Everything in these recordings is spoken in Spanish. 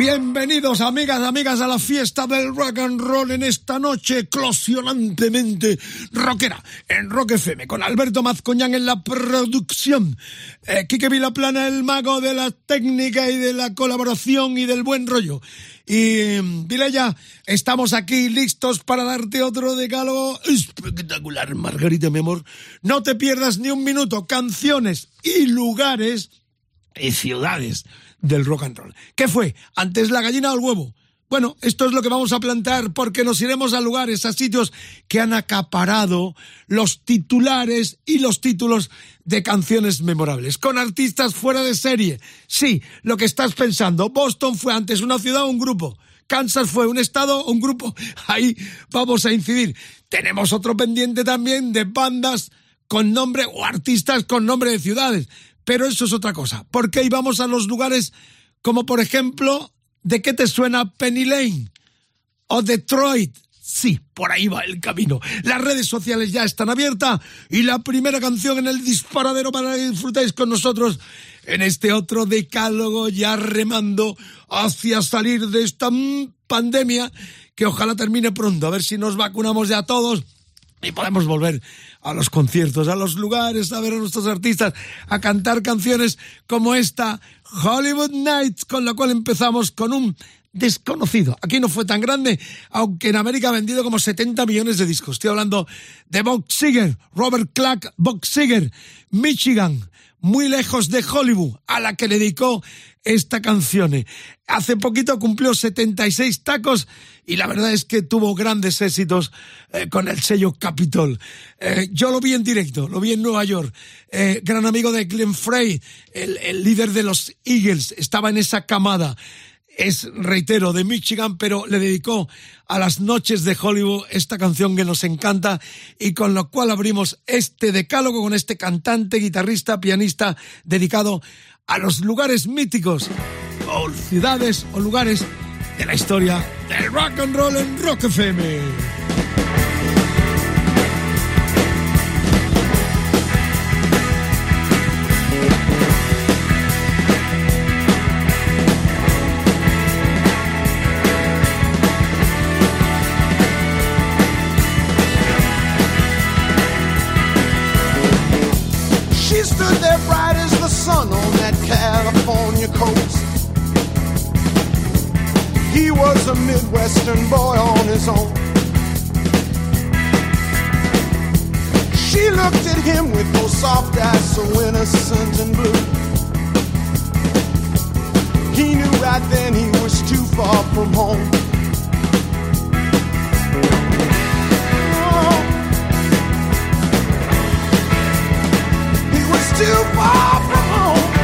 Bienvenidos amigas, amigas a la fiesta del rock and roll en esta noche eclosionantemente rockera en Rock FM con Alberto Mazcoñán en la producción, eh, Quique Vilaplana el mago de la técnica y de la colaboración y del buen rollo. Y mm, Vilella, estamos aquí listos para darte otro decálogo espectacular, Margarita mi amor, no te pierdas ni un minuto, canciones y lugares y ciudades del rock and roll. ¿Qué fue? ¿Antes la gallina o el huevo? Bueno, esto es lo que vamos a plantar porque nos iremos a lugares, a sitios que han acaparado los titulares y los títulos de canciones memorables, con artistas fuera de serie. Sí, lo que estás pensando, Boston fue antes una ciudad o un grupo. Kansas fue un estado o un grupo. Ahí vamos a incidir. Tenemos otro pendiente también de bandas con nombre o artistas con nombre de ciudades. Pero eso es otra cosa, porque íbamos a los lugares como por ejemplo, ¿de qué te suena Penny Lane? O Detroit. Sí, por ahí va el camino. Las redes sociales ya están abiertas y la primera canción en el disparadero para que disfrutéis con nosotros en este otro decálogo ya remando hacia salir de esta pandemia que ojalá termine pronto. A ver si nos vacunamos ya todos y podemos volver a los conciertos, a los lugares, a ver a nuestros artistas, a cantar canciones como esta, Hollywood Nights, con la cual empezamos con un desconocido. Aquí no fue tan grande, aunque en América ha vendido como 70 millones de discos. Estoy hablando de Bob Robert Clark Bob Michigan, muy lejos de Hollywood, a la que le dedicó esta canción. Hace poquito cumplió 76 tacos y la verdad es que tuvo grandes éxitos eh, con el sello Capitol. Eh, yo lo vi en directo, lo vi en Nueva York. Eh, gran amigo de Glenn Frey, el, el líder de los Eagles, estaba en esa camada es, reitero, de Michigan, pero le dedicó a las noches de Hollywood esta canción que nos encanta y con lo cual abrimos este decálogo con este cantante, guitarrista, pianista dedicado a los lugares míticos o ciudades o lugares de la historia del rock and roll en Rock FM. She stood there bright as the sun on He was a Midwestern boy on his own. She looked at him with those soft eyes so innocent and blue. He knew right then he was too far from home. Oh, he was too far from home.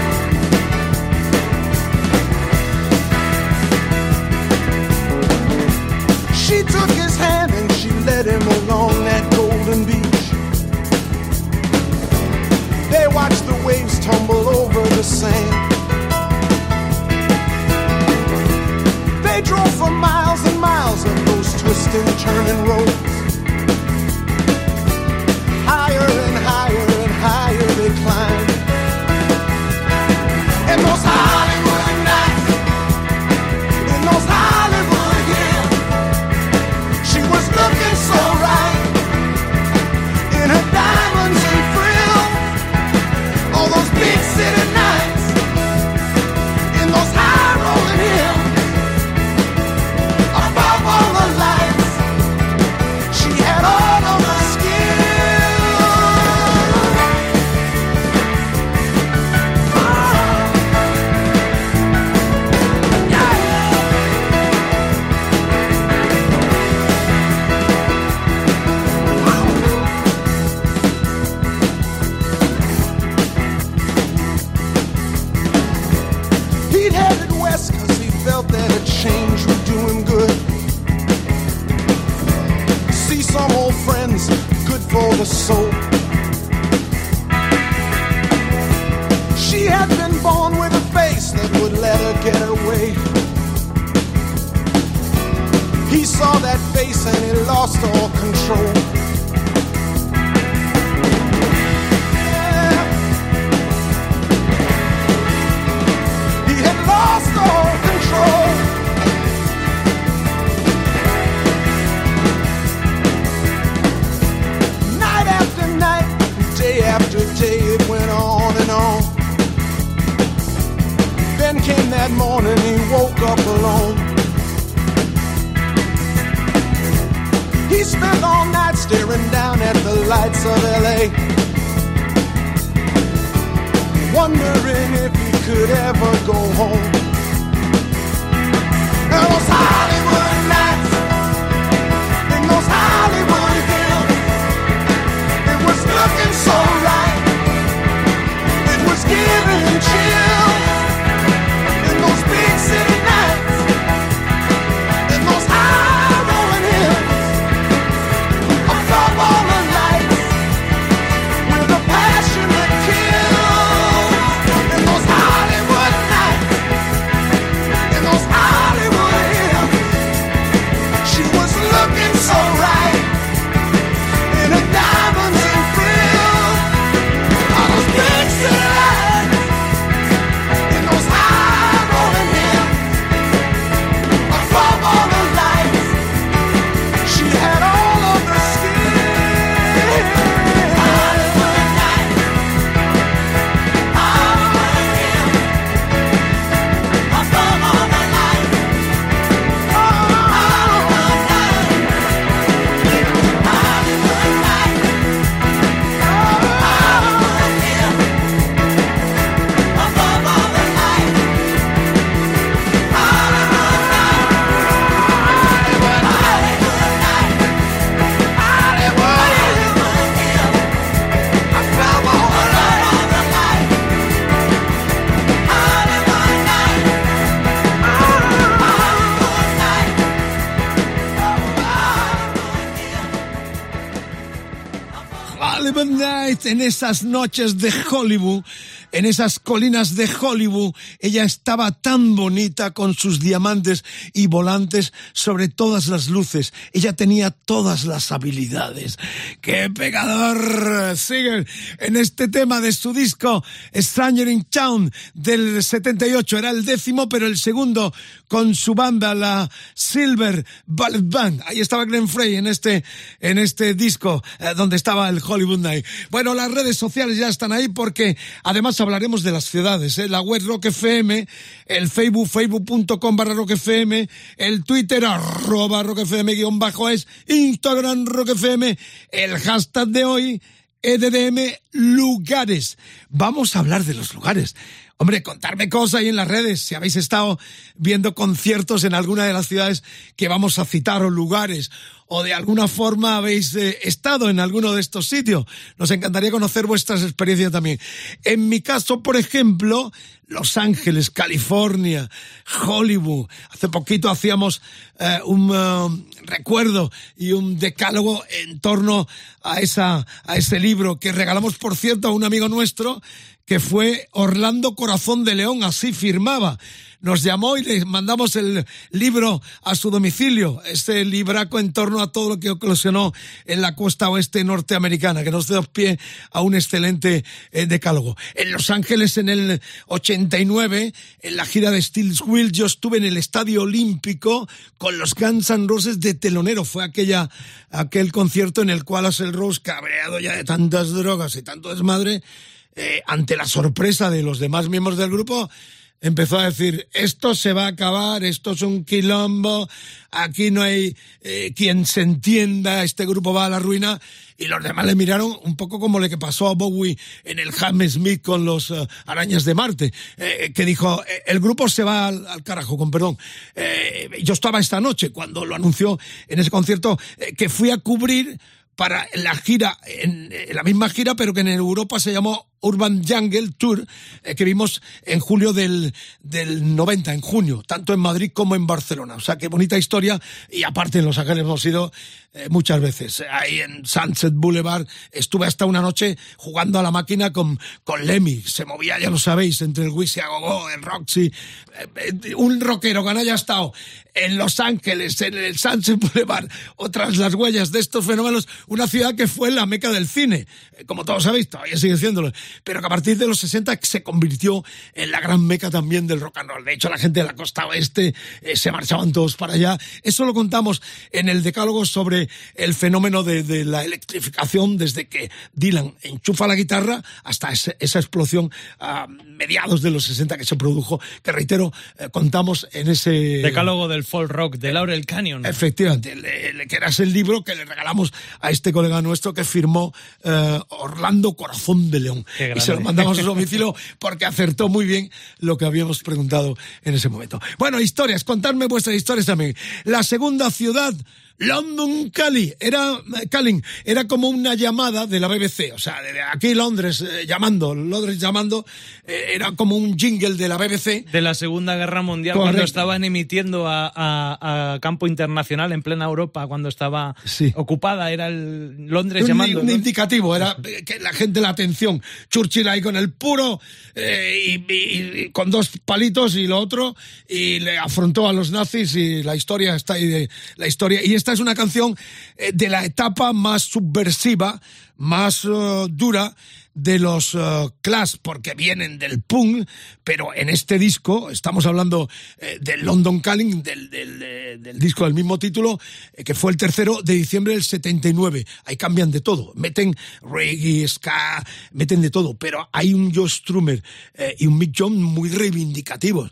She took his hand and she led him along that golden beach. They watched the waves tumble over the sand. They drove for miles and miles on those twisting, turning roads. Higher and higher face and he lost all control. Staring down at the lights of LA. Wondering if he could ever go home. And those Hollywood nights, in those Hollywood hills, it was looking so right. It was giving chills. En esas noches de Hollywood, en esas colinas de Hollywood, ella estaba tan bonita con sus diamantes y volantes sobre todas las luces. Ella tenía todas las habilidades. ¡Qué pegador! Sigue en este tema de su disco Stranger in Town del 78. Era el décimo, pero el segundo con su banda, la Silver Ballet Band. Ahí estaba Glenn Frey en este, en este disco eh, donde estaba el Hollywood Night. Bueno, las redes sociales ya están ahí porque además hablaremos de las ciudades, ¿eh? la web Rock FM, el Facebook, facebook.com barra Rock el Twitter arroba Rock FM guion bajo es, Instagram Rock el hashtag de hoy, EDDM lugares. Vamos a hablar de los lugares. Hombre, contarme cosas ahí en las redes, si habéis estado viendo conciertos en alguna de las ciudades que vamos a citar o lugares, o de alguna forma habéis eh, estado en alguno de estos sitios. Nos encantaría conocer vuestras experiencias también. En mi caso, por ejemplo, Los Ángeles, California, Hollywood. Hace poquito hacíamos eh, un eh, recuerdo y un decálogo en torno a esa, a ese libro que regalamos, por cierto, a un amigo nuestro que fue Orlando Corazón de León, así firmaba. Nos llamó y le mandamos el libro a su domicilio, este libraco en torno a todo lo que ocasionó en la costa oeste norteamericana, que nos dio pie a un excelente eh, decálogo. En Los Ángeles, en el 89, en la gira de Steel's Wheel, yo estuve en el Estadio Olímpico con los Guns N' Roses de telonero. Fue aquella, aquel concierto en el cual Axel Rose, cabreado ya de tantas drogas y tanto desmadre, eh, ante la sorpresa de los demás miembros del grupo, empezó a decir, esto se va a acabar, esto es un quilombo, aquí no hay eh, quien se entienda, este grupo va a la ruina, y los demás le miraron un poco como lo que pasó a Bowie en el James Smith con los uh, Arañas de Marte, eh, que dijo, eh, el grupo se va al, al carajo, con perdón. Eh, yo estaba esta noche cuando lo anunció en ese concierto que fui a cubrir para la gira, en, en, la misma gira, pero que en Europa se llamó Urban Jungle Tour eh, que vimos en julio del, del 90, en junio, tanto en Madrid como en Barcelona. O sea, qué bonita historia. Y aparte en Los Ángeles hemos ido eh, muchas veces. Ahí en Sunset Boulevard estuve hasta una noche jugando a la máquina con, con Lemmy. Se movía, ya lo sabéis, entre el Wisi a Gogo, el Roxy. Eh, un rockero que haya estado en Los Ángeles, en el Sunset Boulevard, otras las huellas de estos fenómenos, una ciudad que fue la meca del cine, como todos sabéis, todavía sigue siéndolo, pero que a partir de los 60 se convirtió en la gran meca también del rock and roll. De hecho, la gente de la costa oeste eh, se marchaban todos para allá. Eso lo contamos en el decálogo sobre el fenómeno de, de la electrificación desde que Dylan enchufa la guitarra hasta ese, esa explosión a mediados de los 60 que se produjo, que reitero, eh, contamos en ese... Decálogo del folk rock de Laurel Canyon. Efectivamente, le, le, que era el libro que le regalamos a este colega nuestro que firmó eh, Orlando Corazón de León. Y se lo mandamos a su domicilio porque acertó muy bien lo que habíamos preguntado en ese momento. Bueno, historias, contadme vuestras historias también. La segunda ciudad London Calling era Calling era como una llamada de la BBC, o sea, de aquí Londres eh, llamando, Londres llamando, eh, era como un jingle de la BBC de la Segunda Guerra Mundial Correcto. cuando estaban emitiendo a, a- a campo internacional en plena Europa cuando estaba Sí. ocupada era el Londres un, llamando un ¿no? indicativo, era que la gente la atención. Churchill ahí con el puro eh, y, y- y con dos palitos y lo otro y le afrontó a los nazis y la historia está ahí de la historia y esta es una canción eh, de la etapa más subversiva, más eh, dura de los eh, Clash porque vienen del punk, pero en este disco estamos hablando eh, del London Calling, del, del, disco del mismo título, eh, que fue el tercero de diciembre del 79. Ahí cambian de todo, meten reggae, ska, meten de todo, pero hay un Joe Strummer y un Mick John muy reivindicativos.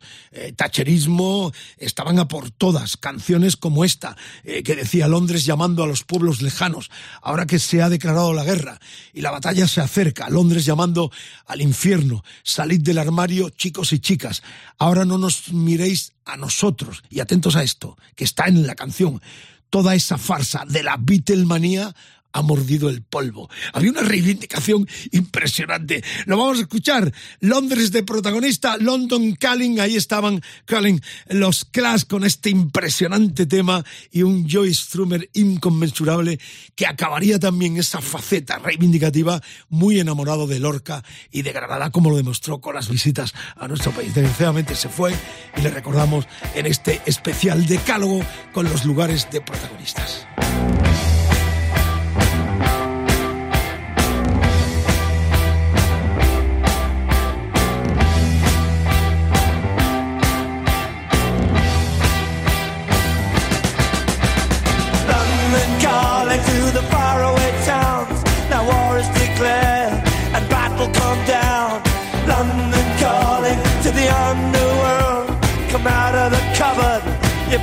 Thatcherismo, estaban a por todas, canciones como esta, que decía Londres llamando a los pueblos lejanos, ahora que se ha declarado la guerra y la batalla se acerca, Londres llamando al infierno, salid del armario chicos y chicas, ahora no nos miréis a nosotros, y atentos a esto, que está en la canción, toda esa farsa de la Beatlemanía ha mordido el polvo. Había una reivindicación impresionante. Lo vamos a escuchar. Londres de protagonista, London Calling, ahí estaban Calling, los Clash con este impresionante tema y un Joy Strummer inconmensurable que acabaría también esa faceta reivindicativa muy enamorado de Lorca y de Granada como lo demostró con las visitas a nuestro país. Desgraciadamente se fue y le recordamos en este especial decálogo con los lugares de protagonistas.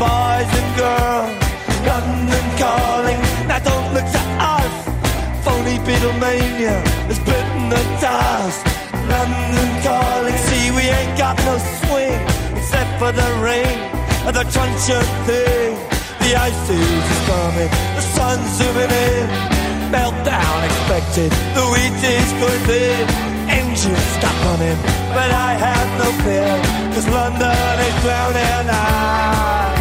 Boys and girls. London calling, now don't look to us. Phony Beatlemania has bitten the dust. London calling, see we ain't got no swing except for the rain and the truncheon thing. The ice is coming, the sun's zooming in. Meltdown expected, the wheat is going thin. Engines stop running, but I have no fear, cause London is drowning. I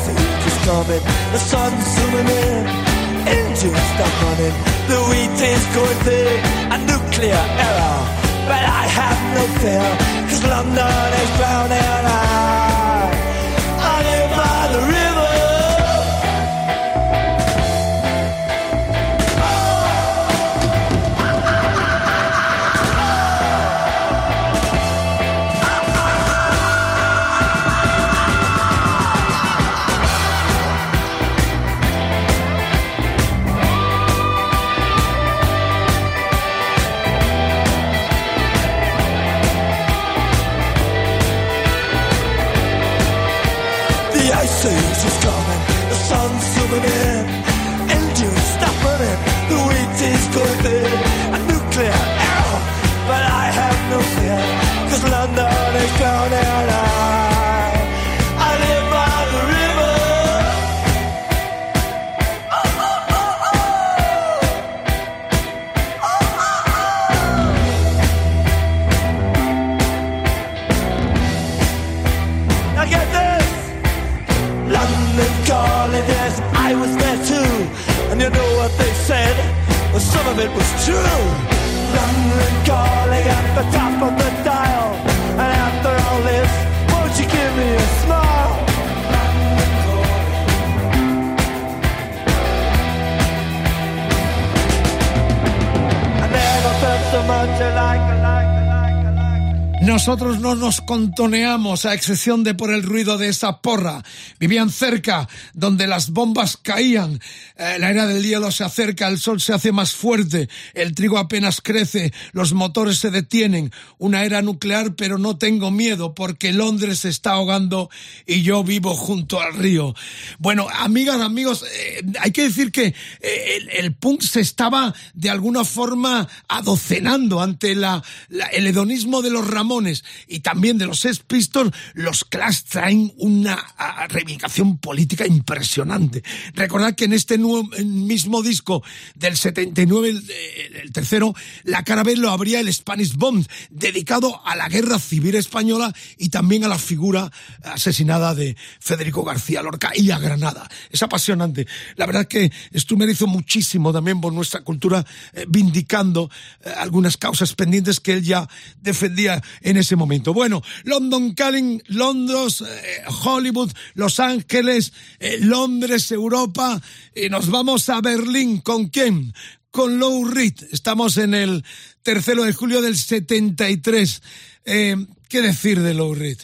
coming, the sun's zooming in, engines stop running, the wheat is going thick, a nuclear error. But I have no fear, cause London is drowning. I, contoneamos, a excepción de por el ruido de esa porra. Vivían cerca, donde las bombas caían. Eh, la era del hielo se acerca, el sol se hace más fuerte, el trigo apenas crece, los motores se detienen. Una era nuclear, pero no tengo miedo, porque Londres se está ahogando y yo vivo junto al río. Bueno, amigas, amigos, eh, hay que decir que eh, el, punk se estaba de alguna forma adocenando ante el hedonismo de los Ramones y también de los Sex Pistols. Los Clash traen una reivindicación política impresionante. Recordad que en este nuevo- mismo disco del 79, el, el- el tercero, la cara B lo abría el Spanish Bomb, dedicado a la guerra civil española y también a la figura asesinada de Federico García Lorca y a Granada. Es apasionante. La verdad que Stumer hizo muchísimo también por nuestra cultura, eh, vindicando eh, algunas causas pendientes que él ya defendía en ese momento. Bueno, London Calling, Londres, eh, Hollywood, Los Ángeles, eh, Londres, Europa, y nos vamos a Berlín. ¿Con quién? Con Lou Reed. Estamos en el tercero de julio del 73. Eh, ¿Qué decir de Lou Reed?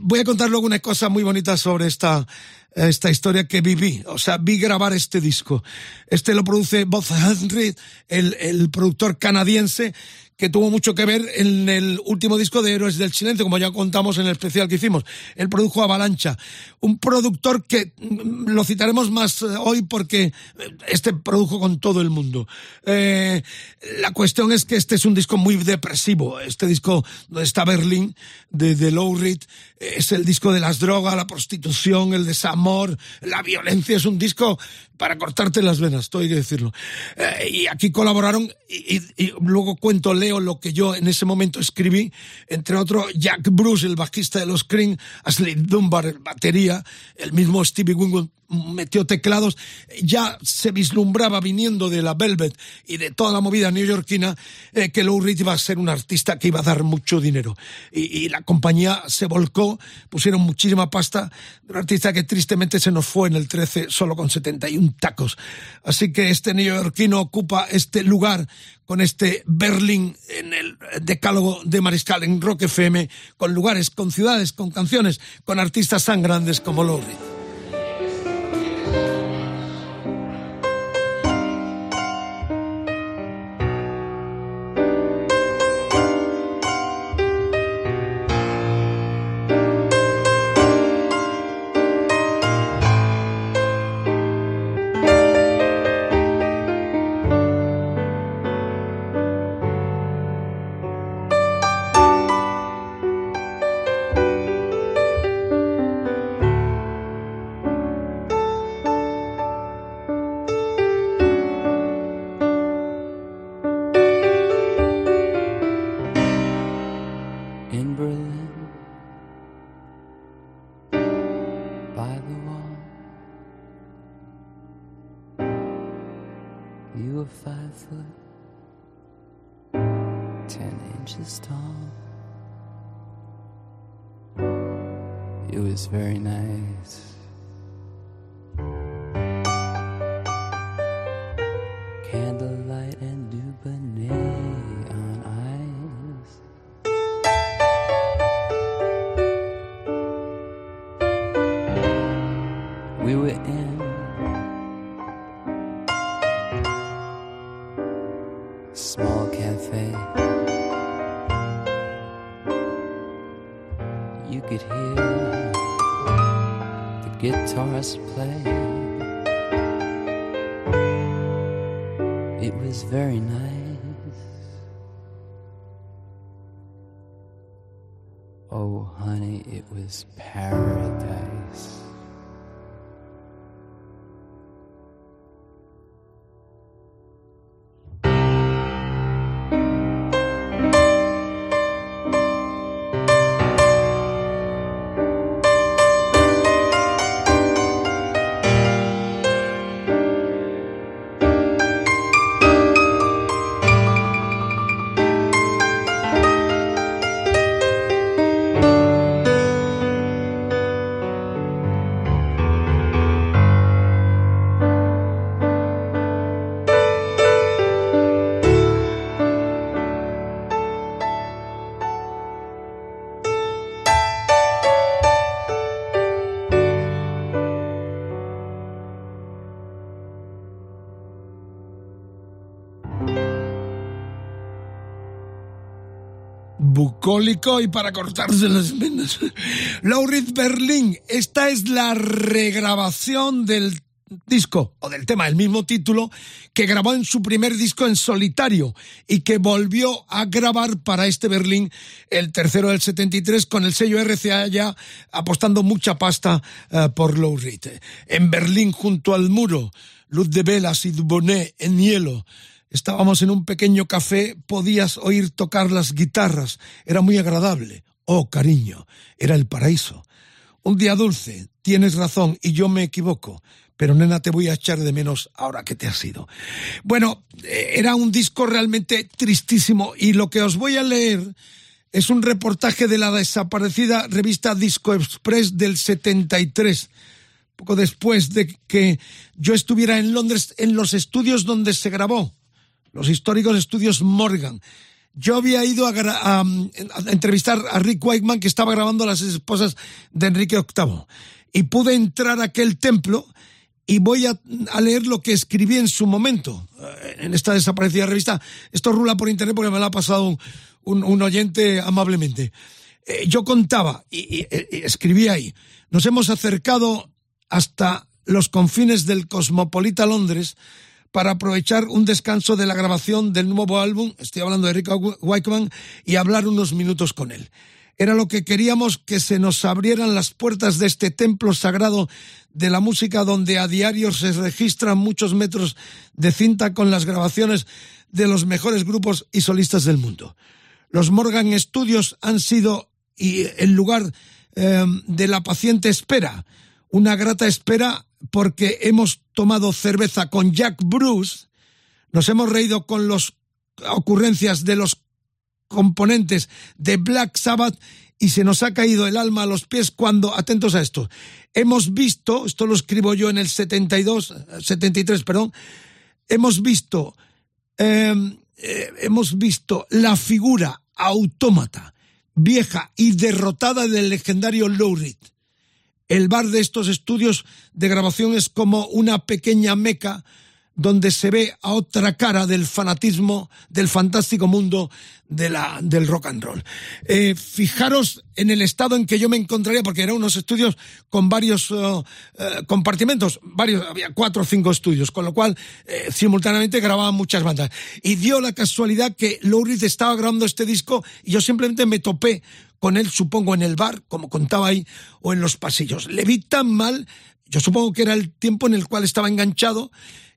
Voy a contar luego una cosa muy bonita sobre esta, esta historia que viví. O sea, vi grabar este disco. Este lo produce Bob Henry, el, el productor canadiense, que tuvo mucho que ver en el último disco de Héroes del Silencio, como ya contamos en el especial que hicimos. Él produjo Avalancha. Un productor que mm, lo citaremos más eh, hoy porque este produjo con todo el mundo. Eh, la cuestión es que este es un disco muy depresivo. Este disco donde está Berlín, de, de Low Reed, eh, es el disco de las drogas, la prostitución, el desamor, la violencia. Es un disco para cortarte las venas, esto hay que decirlo. Eh, y aquí colaboraron, y, y- y luego cuento, lo que yo en ese momento escribí, entre otros Jack Bruce, el bajista de los Cream, Ashley Dunbar, el batería, el mismo Stevie Wonder metió teclados, ya se vislumbraba viniendo de la Velvet y de toda la movida neoyorquina eh, que Lou iba a ser un artista que iba a dar mucho dinero. Y, la compañía se volcó, pusieron muchísima pasta, un artista que tristemente se nos fue en el 13 solo con 71 tacos. Así que este neoyorquino ocupa este lugar con este Berlín en el decálogo de Mariscal en Rock FM, con lugares, con ciudades, con canciones, con artistas tan grandes como Lou. Could hear the guitars play. It was very nice. Oh, honey, it was paradise. Bucólico y para cortarse las venas. Reed Berlin, esta es la regrabación del disco o del tema del mismo título que grabó en su primer disco en solitario y que volvió a grabar para este Berlín el tercero del 73 con el sello RCA ya apostando mucha pasta uh, por Low. En Berlín junto al muro, luz de velas y Dubonnet en hielo. Estábamos en un pequeño café, podías oír tocar las guitarras, era muy agradable. Oh, cariño, era el paraíso. Un día dulce, tienes razón y yo me equivoco pero nena te voy a echar de menos ahora que te has ido. Bueno, eh, era un disco realmente tristísimo y lo que os voy a leer es un reportaje de la desaparecida revista Disco Express del 73, poco después de que yo estuviera en Londres en los estudios donde se grabó, los históricos estudios Morgan. Yo había ido a, entrevistar a Rick Wakeman que estaba grabando las esposas de Enrique VIII y pude entrar a aquel templo y voy a, leer lo que escribí en su momento eh, en esta desaparecida revista. Esto rula por internet porque me lo ha pasado un, oyente amablemente. Eh, yo contaba y, y, y escribí ahí, nos hemos acercado hasta los confines del cosmopolita Londres para aprovechar un descanso de la grabación del nuevo álbum, estoy hablando de Rick Wakeman, y hablar unos minutos con él. Era lo que queríamos que se nos abrieran las puertas de este templo sagrado de la música donde a diario se registran muchos metros de cinta con las grabaciones de los mejores grupos y solistas del mundo. Los Morgan Studios han sido y el lugar eh, de la paciente espera, una grata espera porque hemos tomado cerveza con Jack Bruce, nos hemos reído con las ocurrencias de los componentes de Black Sabbath y se nos ha caído el alma a los pies cuando, atentos a esto, hemos visto, esto lo escribo yo en el 72, 73, perdón, hemos visto, eh, eh, hemos visto la figura autómata, vieja y derrotada del legendario Low Reed. El bar de estos estudios de grabación es como una pequeña meca donde se ve a otra cara del fanatismo, del fantástico mundo de la, del rock and roll. Eh, fijaros en el estado en que yo me encontraría, porque eran unos estudios con varios uh, uh, compartimentos, varios, había cuatro o cinco estudios, con lo cual eh, simultáneamente grababan muchas bandas. Y dio la casualidad que Louris estaba grabando este disco y yo simplemente me topé con él, supongo, en el bar, como contaba ahí, o en los pasillos. Le vi tan mal, yo supongo que era el tiempo en el cual estaba enganchado,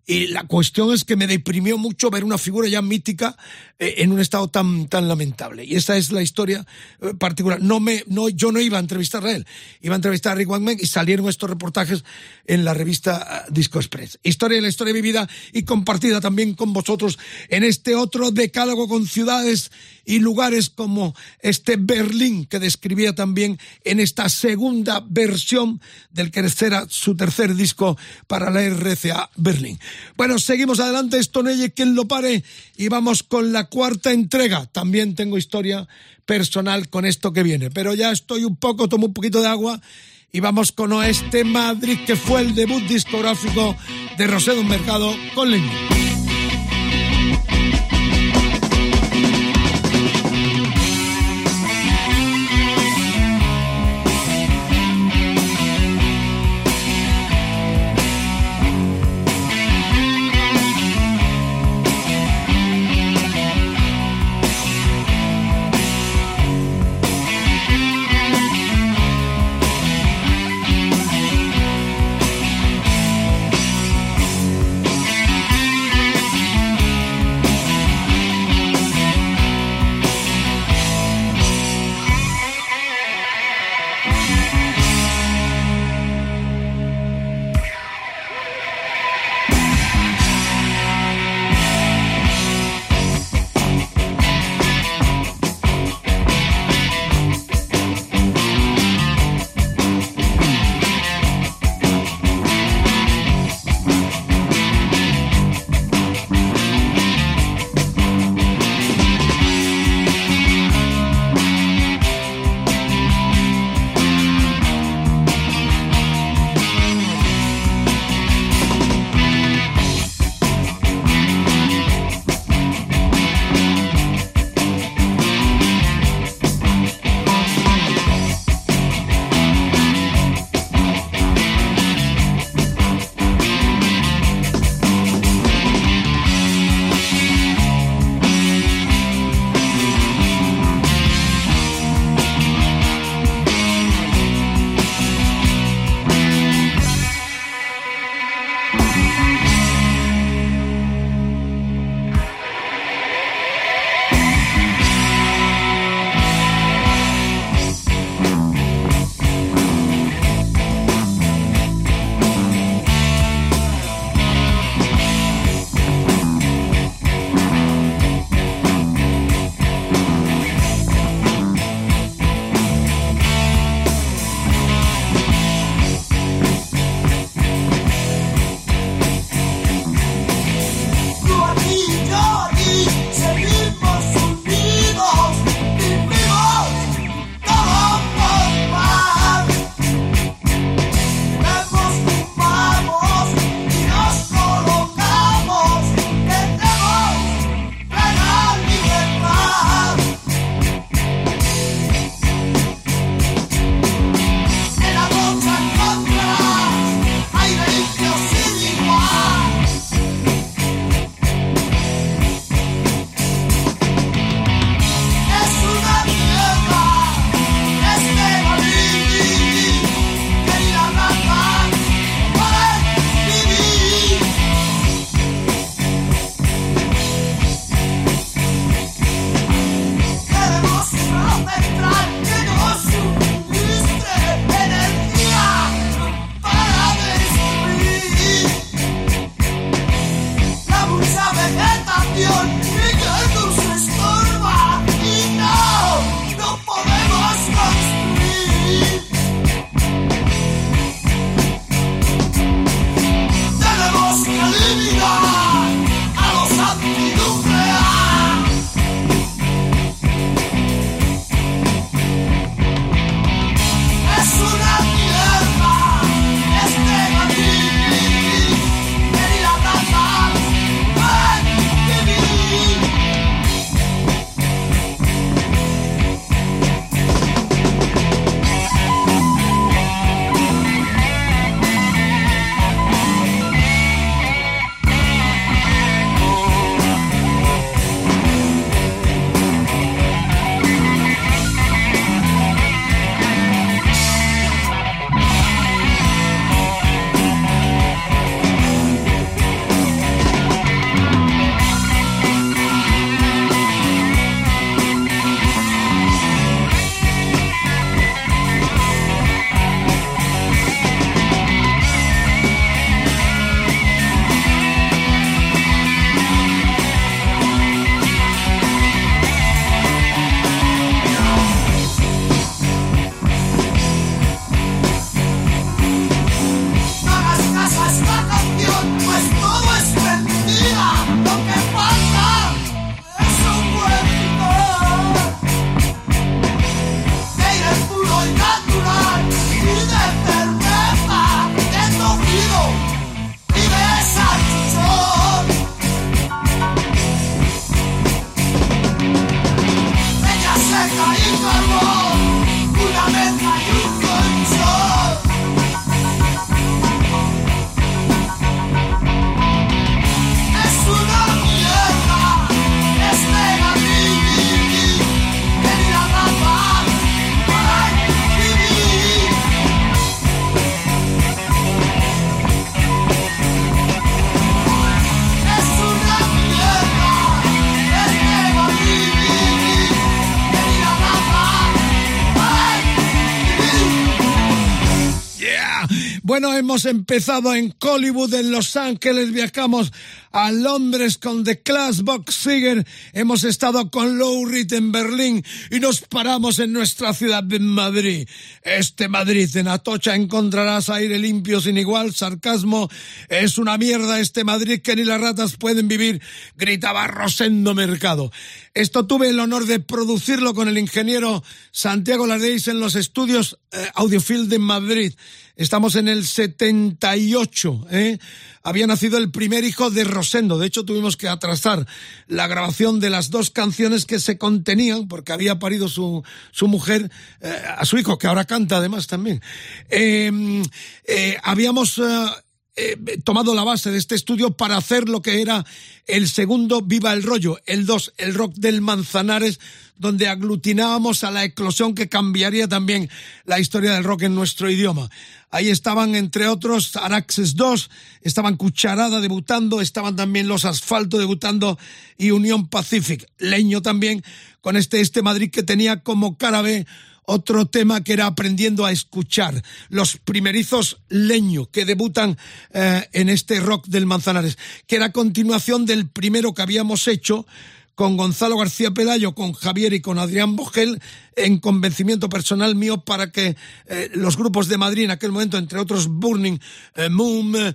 y la cuestión es que me deprimió mucho ver una figura ya mítica eh, en un estado tan, tan lamentable. Y esa es la historia eh, particular. No me, no, yo no iba a entrevistar a él, iba a entrevistar a Rick Wakeman y salieron estos reportajes en la revista uh, Disco Express. Historia de la historia vivida y compartida también con vosotros en este otro decálogo con ciudades y lugares como este Berlín que describía también en esta segunda versión del que será su tercer disco para la RCA Berlín. Bueno, seguimos adelante, esto no hay quien lo pare y vamos con la cuarta entrega. También tengo historia personal con esto que viene, pero ya estoy un poco, tomo un poquito de agua y vamos con Oeste Madrid, que fue el debut discográfico de Rosé Mercado con Leño. Hemos empezado en Hollywood, en Los Ángeles, viajamos a Londres con The Class Box Singer, hemos estado con Reed en Berlín y nos paramos en nuestra ciudad de Madrid. Este Madrid en Atocha encontrarás aire limpio sin igual, sarcasmo, es una mierda este Madrid que ni las ratas pueden vivir, gritaba Rosendo Mercado. Esto tuve el honor de producirlo con el ingeniero Santiago Lardéis en los estudios eh, Audiofield de Madrid. Estamos en el 78, ¿eh? Había nacido el primer hijo de Rosendo. De hecho, tuvimos que atrasar la grabación de las dos canciones que se contenían, porque había parido su, su mujer eh, a su hijo, que ahora canta además también. Eh, eh, habíamos eh, tomado la base de este estudio para hacer lo que era el segundo Viva el Rollo, el 2, el rock del Manzanares, donde aglutinábamos a la eclosión que cambiaría también la historia del rock en nuestro idioma. Ahí estaban, entre otros, Araxes 2, estaban Cucharada debutando, estaban también Los Asfalto debutando y Unión Pacific. Leño también, con este Este Madrid que tenía como cara otro tema que era aprendiendo a escuchar. Los primerizos leño que debutan eh, en este rock del Manzanares, que era continuación del primero que habíamos hecho con Gonzalo García Pelayo, con Javier y con Adrián Bogel, en convencimiento personal mío para que eh, los grupos de Madrid en aquel momento, entre otros Burning, eh, Moon, eh,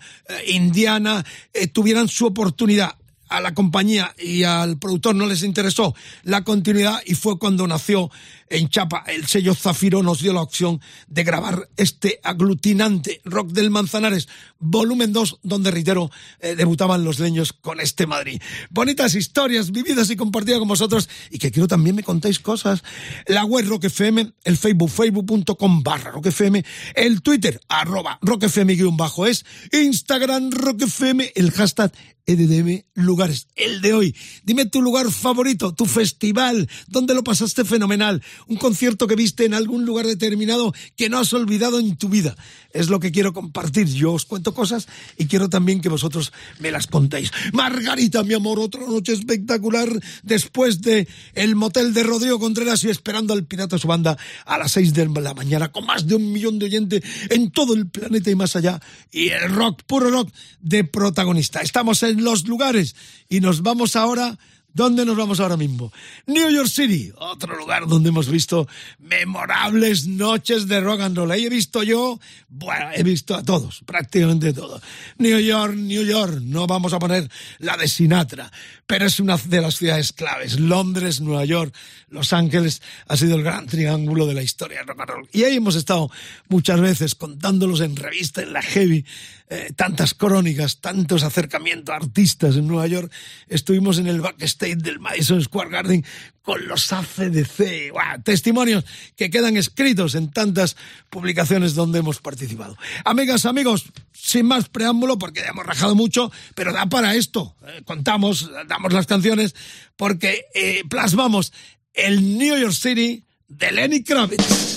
Indiana, eh, tuvieran su oportunidad a la compañía y al productor no les interesó la continuidad y fue cuando nació en Chapa el sello Zafiro nos dio la opción de grabar este aglutinante rock del Manzanares volumen 2 donde reitero eh, debutaban los leños con este Madrid bonitas historias vividas y compartidas con vosotros y que quiero también me contéis cosas la web Rock FM el Facebook facebook.com barra Rock FM el Twitter arroba Rock FM guion bajo es Instagram Rock FM el hashtag EDDM lugares. El de hoy. Dime tu lugar favorito, tu festival, donde lo pasaste fenomenal, un concierto que viste en algún lugar determinado que no has olvidado en tu vida. Es lo que quiero compartir. Yo os cuento cosas y quiero también que vosotros me las contéis. Margarita, mi amor, otra noche espectacular después de el motel de Rodrigo Contreras y esperando al pirata su banda a las seis de la mañana con más de un millón de oyentes en todo el planeta y más allá. Y el rock, puro rock de protagonista. Estamos en los lugares y nos vamos ahora. ¿Dónde nos vamos ahora mismo? New York City, otro lugar donde hemos visto memorables noches de rock and roll. Ahí he visto yo, bueno, he visto a todos, prácticamente todos. New York, New York, no vamos a poner la de Sinatra, pero es una de las ciudades claves. Londres, Nueva York, Los Ángeles ha sido el gran triángulo de la historia del rock and roll. Y ahí hemos estado muchas veces contándolos en revista, en la Heavy, eh, tantas crónicas, tantos acercamientos a artistas en Nueva York. Estuvimos en el backstage del Madison Square Garden con los ACDC. ¡Guau! Testimonios que quedan escritos en tantas publicaciones donde hemos participado. Amigas, amigos, sin más preámbulo, porque ya hemos rajado mucho, pero da para esto. Eh, contamos, damos las canciones, porque eh, plasmamos el New York City de Lenny Kravitz.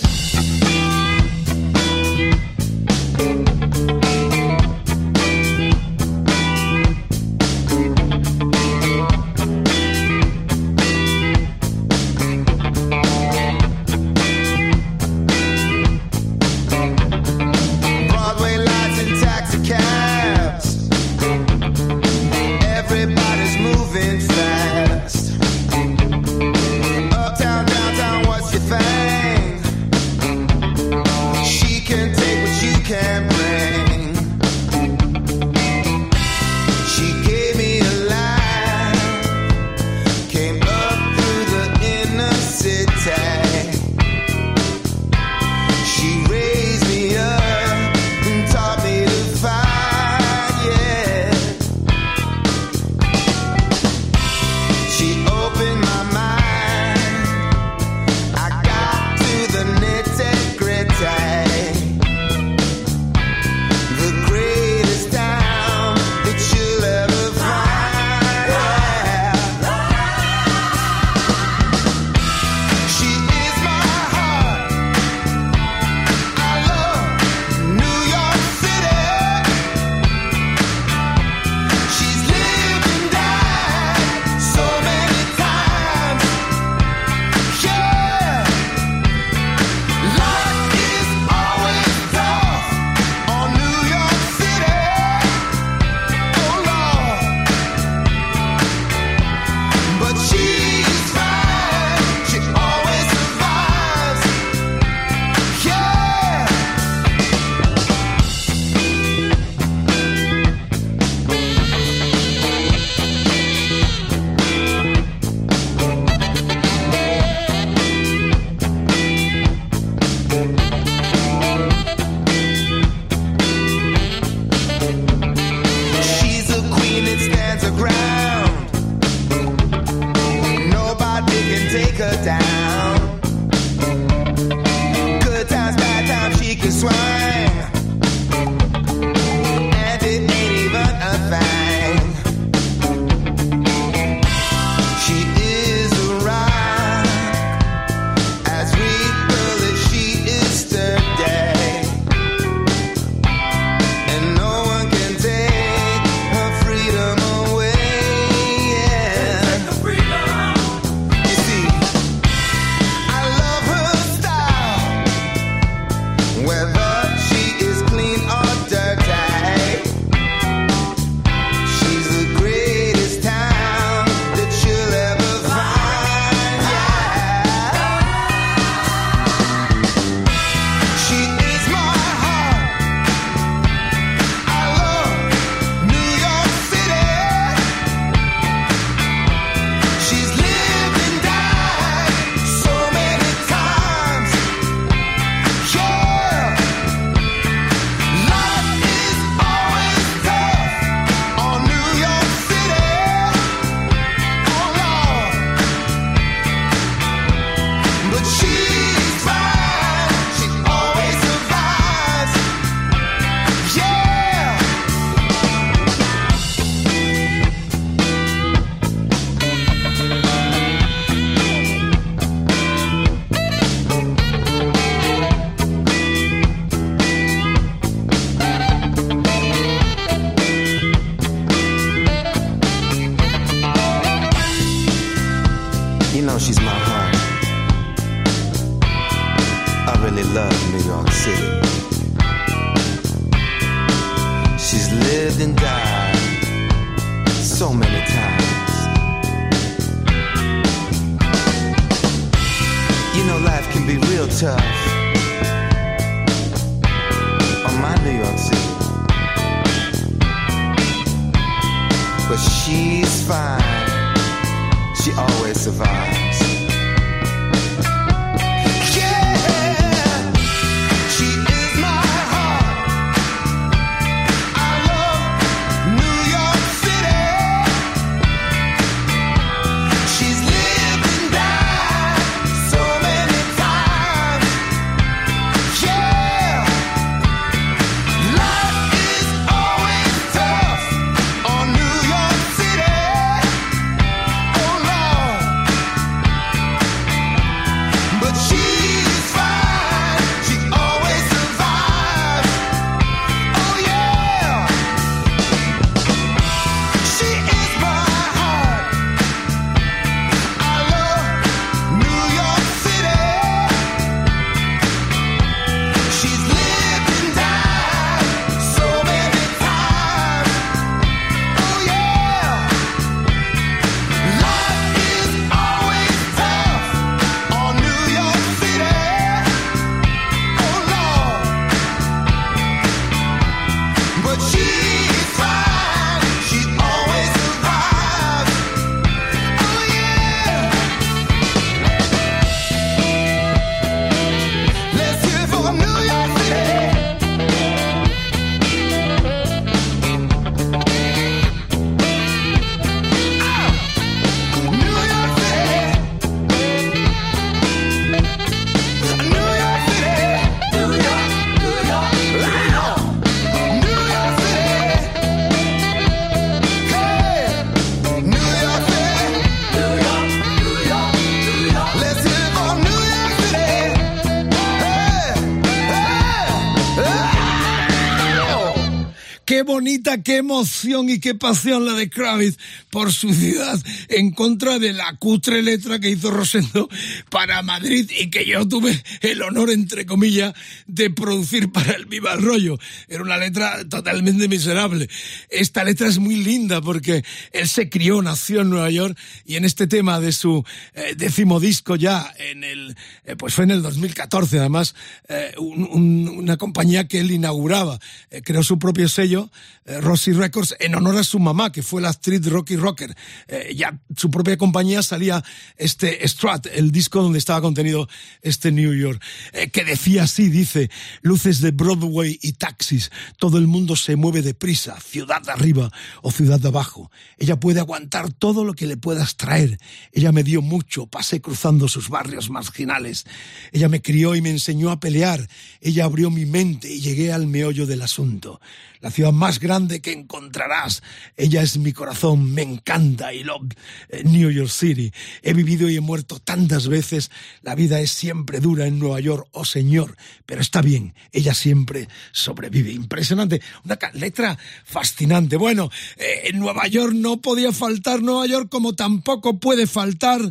bonita, qué emoción y qué pasión la de Kravitz por su ciudad en contra de la cutre letra que hizo Rosendo para Madrid y que yo tuve el honor, entre comillas, de producir para el Viva el Rollo. Era una letra totalmente miserable. Esta letra es muy linda porque él se crió, nació en Nueva York y en este tema de su eh, décimo disco ya, en el, eh, pues fue en el 2014 además, eh, una compañía que él inauguraba, creó su propio sello Rossi Records en honor a su mamá, que fue la actriz Rocky Rocker. Eh, ya su propia compañía salía este Strat, el disco donde estaba contenido este New York, eh, que decía así, dice, luces de Broadway y taxis, todo el mundo se mueve deprisa, ciudad de arriba o ciudad de abajo. Ella puede aguantar todo lo que le puedas traer. Ella me dio mucho, pasé cruzando sus barrios marginales. Ella me crió y me enseñó a pelear. Ella abrió mi mente y llegué al meollo del asunto. La ciudad más grande que encontrarás. Ella es mi corazón, me encanta y love eh, New York City. He vivido y he muerto tantas veces. La vida es siempre dura en Nueva York, oh señor, pero está bien. Ella siempre sobrevive. Impresionante. Una letra fascinante. Bueno, eh, en Nueva York no podía faltar Nueva York como tampoco puede faltar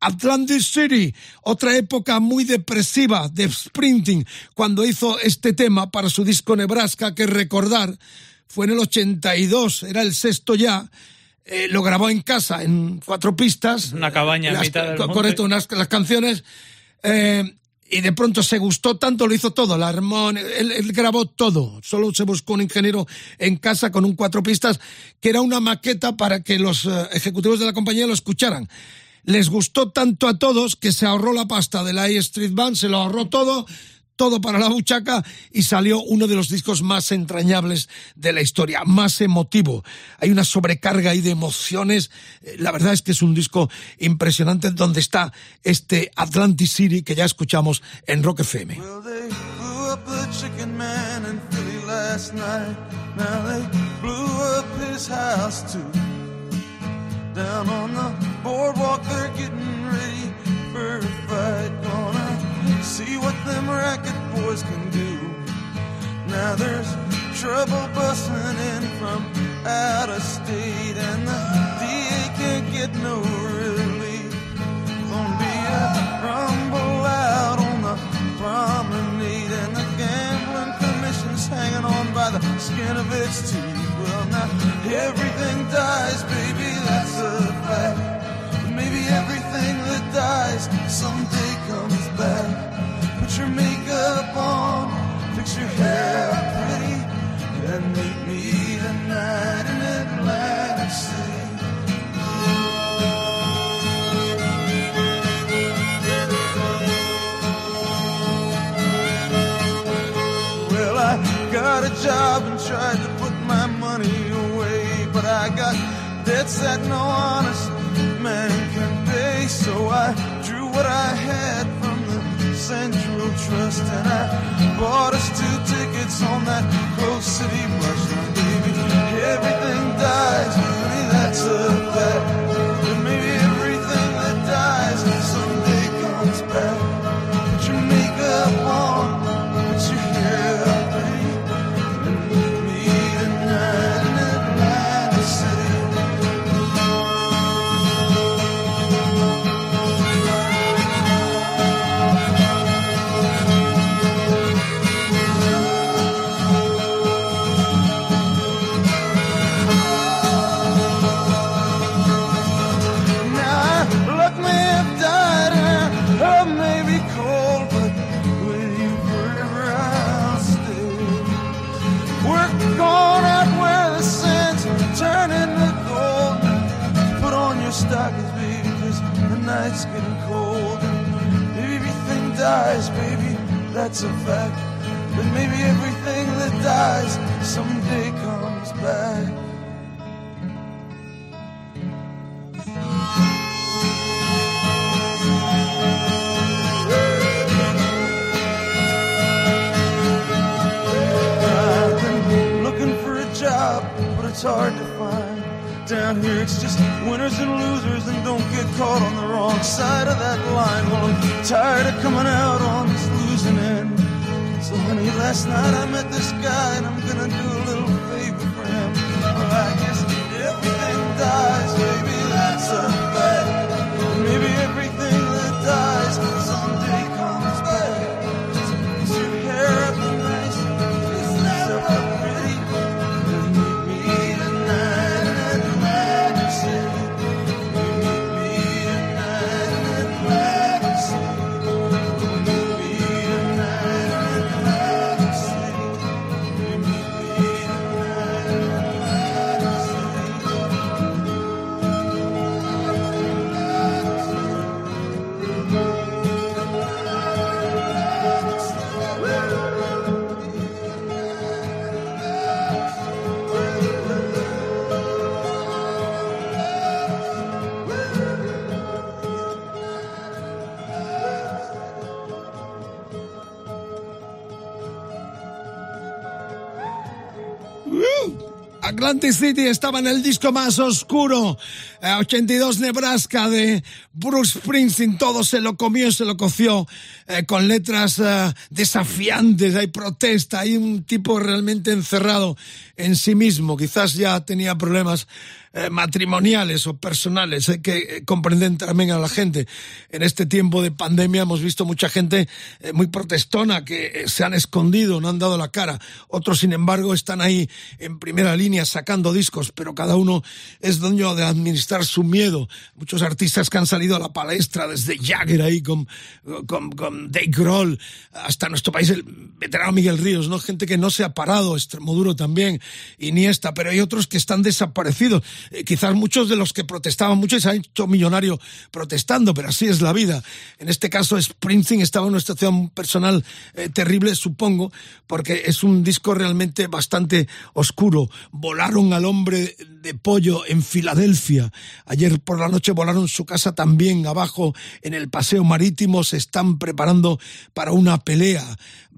Atlantic City, otra época muy depresiva de Sprinting, cuando hizo este tema para su disco Nebraska, que recordar, fue en el 82, era el sexto ya, eh, lo grabó en casa, en cuatro pistas. Una cabaña en Las- mitad del monte. Correcto, unas, las canciones. eh, y de pronto se gustó tanto, lo hizo todo, la armónica, él, él grabó todo, solo se buscó un ingeniero en casa con un cuatro pistas, que era una maqueta para que los eh, ejecutivos de la compañía lo escucharan. Les gustó tanto a todos que se ahorró la pasta de la A Street Band, se lo ahorró todo, todo para la buchaca y salió uno de los discos más entrañables de la historia, más emotivo. Hay una sobrecarga ahí de emociones. Eh, La verdad es que es un disco impresionante donde está este Atlantic City que ya escuchamos en Rock FM. Well, Down on the boardwalk, they're getting ready for a fight. Gonna see what them racket boys can do. Now there's trouble busting in from out of state, and the DA can't get no relief. Gonna be a rumble out on the promenade, and the gambling commission's hanging on by the skin of its teeth. Well, now everything dies, baby, that's a fact. But maybe everything that dies someday comes back. Put your makeup on, fix your hair pretty, and meet me tonight in Atlantic City. Well, I got a job and tried to debts that no honest man can pay. So I drew what I had from the Central Trust and I bought us two tickets on that close City bus run, baby. Everything dies, honey, that's a fact. Maybe dies, baby, that's a fact. But maybe everything that dies someday comes back. I've looking for a job, but it's hard to find. Down here, it's just winners and losers, and don't get caught on the wrong side of that line. Well, I'm tired of coming out on this losing end. So, honey, last night I met this guy, and I'm gonna do a little Atlantic City estaba en el disco más oscuro. Eh, 82 Nebraska de Bruce Springsteen. Todo se lo comió, se lo coció eh, con letras eh, desafiantes. Hay protesta, hay un tipo realmente encerrado en sí mismo. Quizás ya tenía problemas eh, matrimoniales o personales. Hay que eh, comprender también a la gente. En este tiempo de pandemia hemos visto mucha gente eh, muy protestona que eh, se han escondido, no han dado la cara. Otros, sin embargo, están ahí en primera línea sacando discos, pero cada uno es dueño de su miedo. Muchos artistas que han salido a la palestra, desde Jagger ahí con, con, con Dave Grohl, hasta nuestro país, el veterano Miguel Ríos, ¿no? Gente que no se ha parado, Extremoduro también, Iniesta, pero hay otros que están desaparecidos. Eh, quizás muchos de los que protestaban mucho y se han hecho millonario protestando, pero así es la vida. En este caso, Springsteen estaba en una situación personal eh, terrible, supongo, porque es un disco realmente bastante oscuro. Volaron al hombre de pollo en Filadelfia. Ayer por la noche volaron su casa también abajo en el paseo marítimo. Se están preparando para una pelea.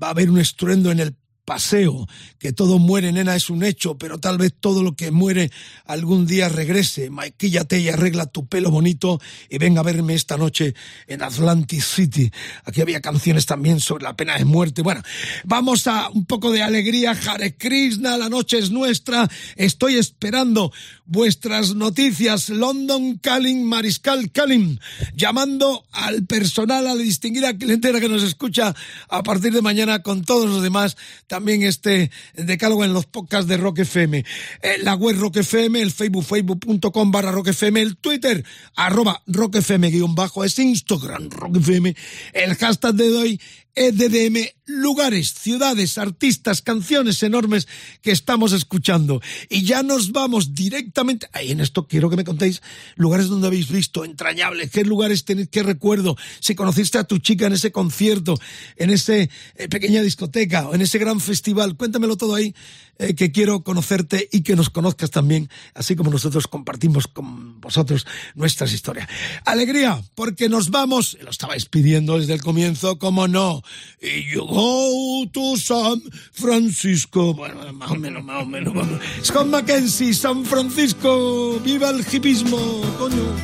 Va a haber un estruendo en el paseo, que todo muere, nena, es un hecho, pero tal vez todo lo que muere algún día regrese. Maquíllate y arregla tu pelo bonito y venga a verme esta noche en Atlantic City. Aquí había canciones también sobre la pena de muerte. Bueno, vamos a un poco de alegría. Hare Krishna, la noche es nuestra. Estoy esperando vuestras noticias. London Calling, Mariscal Calling, llamando al personal, a la distinguida clientela que nos escucha a partir de mañana con todos los demás también este decálogo en los podcasts de Rock FM. Eh, la web Rock FM, el Facebook, facebook.com barra Rock FM, el Twitter, arroba Rock FM guion bajo, es Instagram Rock FM, el hashtag de hoy, EDDM, lugares, ciudades, artistas, canciones enormes que estamos escuchando. Y ya nos vamos directamente, ahí en esto quiero que me contéis lugares donde habéis visto, entrañables, qué lugares tenéis, qué recuerdo, si conociste a tu chica en ese concierto, en esa eh, pequeña discoteca o en ese gran festival, cuéntamelo todo ahí, eh, que quiero conocerte y que nos conozcas también, así como nosotros compartimos con vosotros nuestras historias. Alegría, porque nos vamos, lo estabais pidiendo desde el comienzo, como no, you go to San Francisco, bueno, más o menos, más o menos, vamos. Scott Mackenzie, San Francisco, viva el hipismo, coño.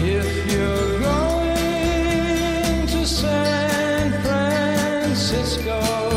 If you're going to San Francisco,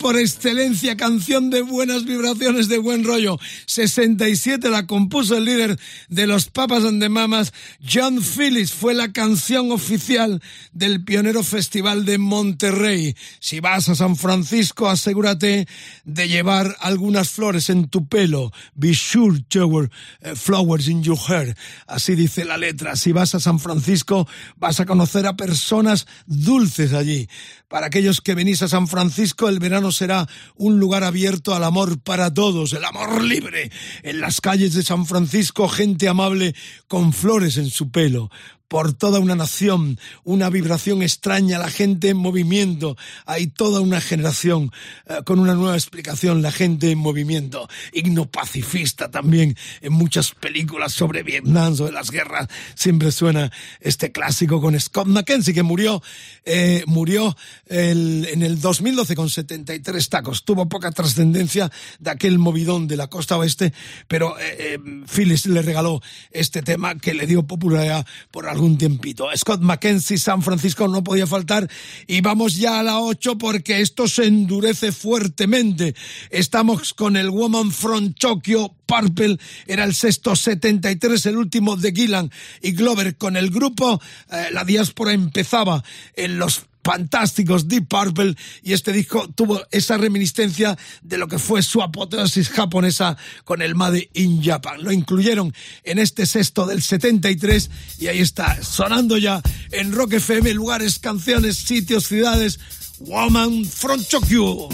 por excelencia, canción de buenas vibraciones, de buen rollo. 67 la compuso el líder de los Papas and the Mamas, John Phillips. Fue la canción oficial del pionero festival de Monterrey. Si vas a San Francisco, asegúrate de llevar algunas flores en tu pelo. Be sure to wear eh, flowers in your hair. Así dice la letra. Si vas a San Francisco, vas a conocer a personas dulces allí. Para aquellos que venís a San Francisco, el verano será un lugar abierto al amor para todos, el amor libre. En las calles de San Francisco, gente amable con flores en su pelo por toda una nación, una vibración extraña, la gente en movimiento, hay toda una generación eh, con una nueva explicación, la gente en movimiento, himno pacifista también, en muchas películas sobre Vietnam, sobre las guerras, siempre suena este clásico con Scott McKenzie, que murió, eh, murió el- en el 2012 con 73 tacos, tuvo poca trascendencia de aquel movidón de la costa oeste, pero eh, eh, Phyllis le regaló este tema que le dio popularidad por algún tiempito. Scott Mackenzie, San Francisco no podía faltar y vamos ya a la 8 porque esto se endurece fuertemente. Estamos con el Woman from Tokyo, Purple, era el sexto 73, el último de Gillan y Glover con el grupo. eh, la diáspora empezaba en los fantásticos Deep Purple y este disco tuvo esa reminiscencia de lo que fue su apoteosis japonesa con el Made in Japan. Lo incluyeron en este sexto del 73 y ahí está sonando ya en Rock FM, lugares, canciones, sitios, ciudades. Woman from Tokyo.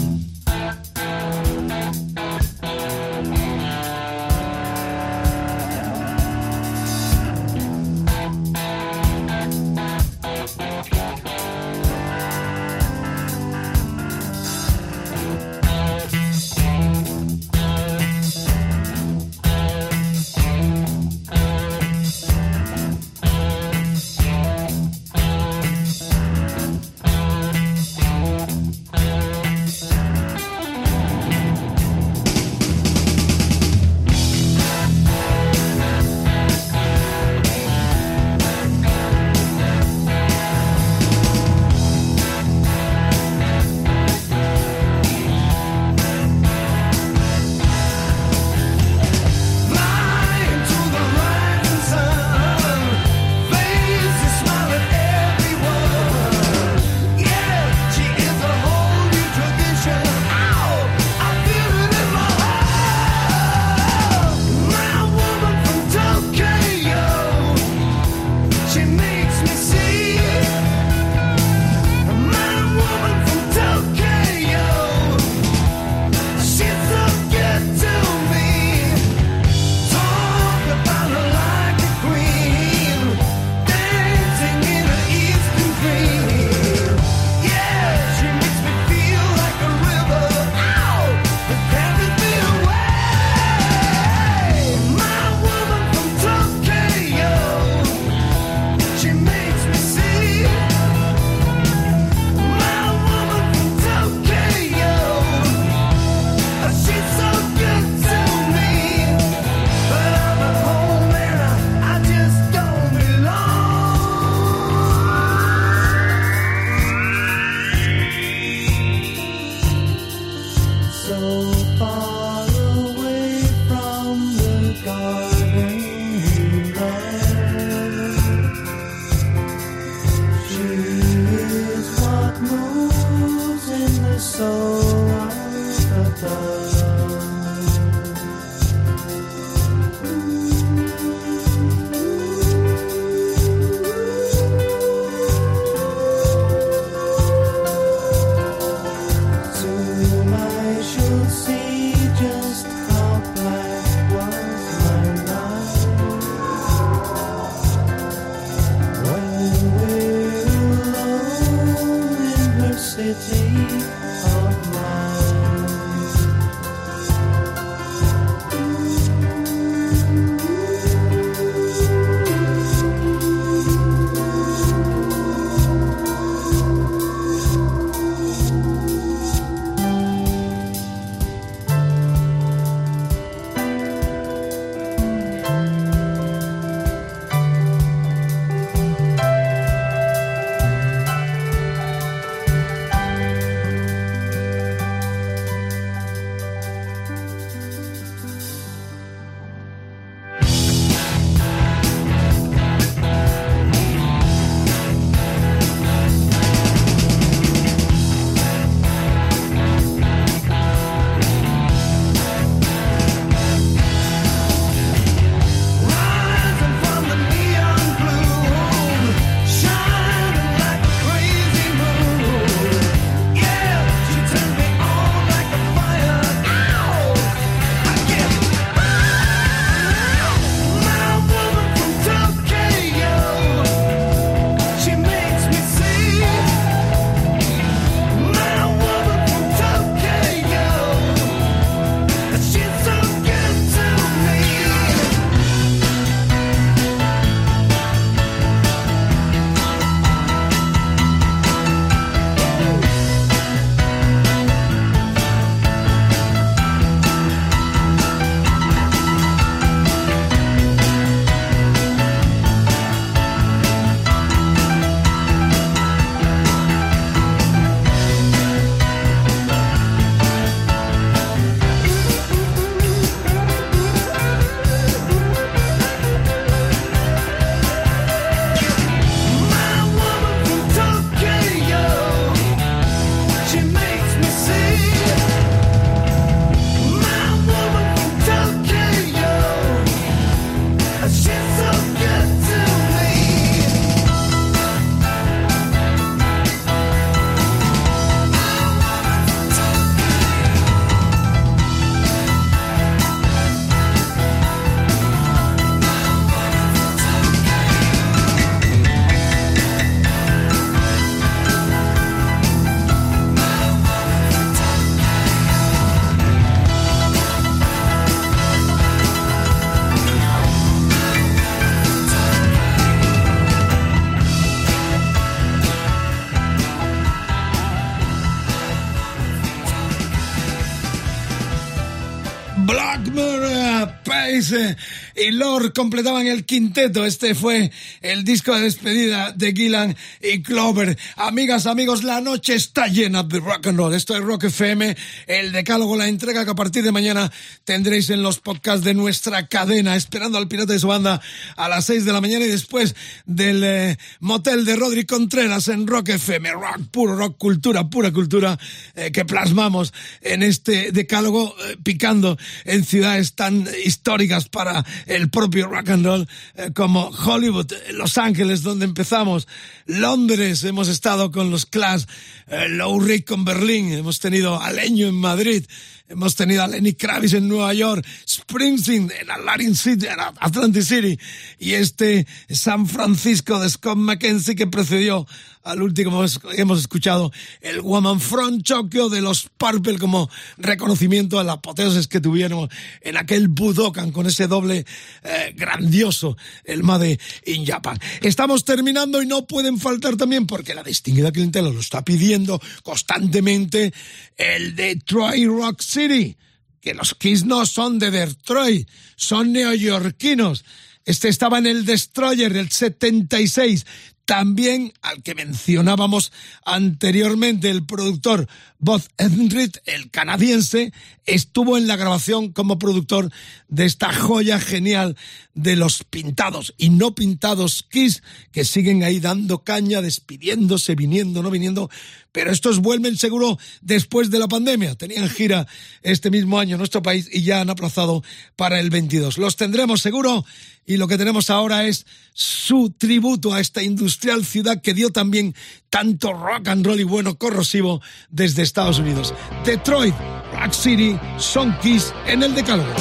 Completaban el quinteto. Este fue el disco de despedida de Gillan y Clover. Amigas, amigos, la noche está llena de rock and roll. Esto es Rock FM, el decálogo, la entrega que a partir de mañana tendréis en los podcasts de nuestra cadena, esperando al pirata de su banda a las 6 de la mañana y después del eh, motel de Rodri Contreras en Rock FM. Rock, puro rock, cultura, pura cultura eh, que plasmamos en este decálogo eh, picando en ciudades tan históricas para el propio rock and roll eh, como Hollywood, eh, Los Ángeles, donde empezamos, Londres, hemos estado con los Clash, eh, Low Rick con Berlín, hemos tenido a Leño en Madrid, hemos tenido a Lenny Kravitz en Nueva York, Springsteen en Atlantic City, en Atlantic City y este San Francisco de Scott McKenzie que precedió al último hemos escuchado, el Woman from Tokyo de los Purple como reconocimiento a la apoteosis que tuvieron en aquel Budokan con ese doble eh, grandioso, el Made in Japan. Estamos terminando y no pueden faltar también, porque la distinguida clientela lo está pidiendo constantemente, el Detroit Rock City, que los Kiss no son de Detroit, son neoyorquinos. Este estaba en el Destroyer del 76 también al que mencionábamos anteriormente, el productor Bob Enrit, el canadiense, estuvo en la grabación como productor de esta joya genial de los pintados y no pintados Kiss, que siguen ahí dando caña, despidiéndose, viniendo, no viniendo, pero estos vuelven seguro después de la pandemia. Tenían gira este mismo año en nuestro país y ya han aplazado para el 22. Los tendremos seguro y lo que tenemos ahora es su tributo a esta industrial ciudad que dio también tanto rock and roll y bueno corrosivo desde Estados Unidos. Detroit, Rock City, Son Kiss en el Decálogo.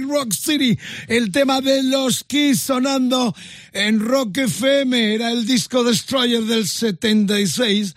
Rock City, el tema de los Kiss sonando en Rock FM, era el disco Destroyer del 76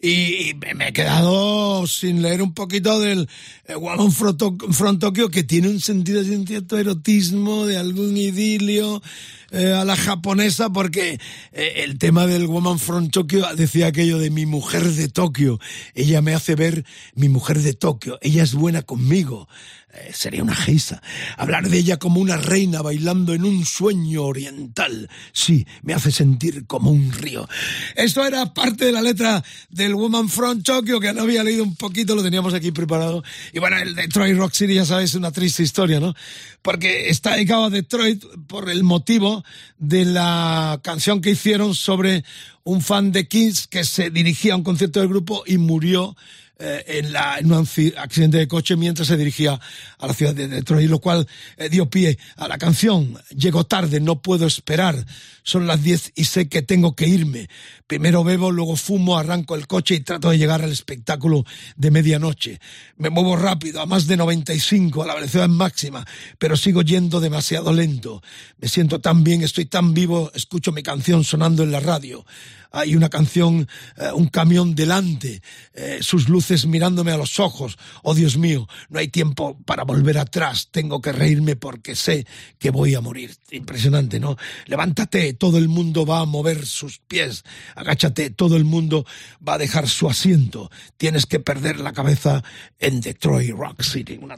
y me he quedado sin leer un poquito del eh, Woman from, To- from Tokyo que tiene un sentido de cierto erotismo, de algún idilio eh, a la japonesa porque eh, el tema del Woman from Tokyo decía aquello de mi mujer de Tokio, ella me hace ver mi mujer de Tokio, ella es buena conmigo. Eh, sería una geisa. Hablar de ella como una reina bailando en un sueño oriental. Sí, me hace sentir como un río. Esto era parte de la letra del Woman from Tokyo, que no había leído un poquito, lo teníamos aquí preparado. Y bueno, el Detroit Rock City, ya sabes, es una triste historia, ¿no? Porque está dedicado a Detroit por el motivo de la canción que hicieron sobre un fan de Kiss que se dirigía a un concierto del grupo y murió eh, en, la, en un acci- accidente de coche mientras se dirigía a la ciudad de Detroit, lo cual eh, dio pie a la canción. Llego tarde, no puedo esperar. Son las 10 y sé que tengo que irme. Primero bebo, luego fumo, arranco el coche y trato de llegar al espectáculo de medianoche. Me muevo rápido, a más de 95, a la velocidad máxima, pero sigo yendo demasiado lento. Me siento tan bien, estoy tan vivo, escucho mi canción sonando en la radio hay una canción, eh, un camión delante, eh, sus luces mirándome a los ojos. Oh Dios mío, no hay tiempo para volver atrás, tengo que reírme porque sé que voy a morir. Impresionante, ¿no? Levántate, todo el mundo va a mover sus pies, agáchate, todo el mundo va a dejar su asiento. Tienes que perder la cabeza en Detroit Rock City. Una,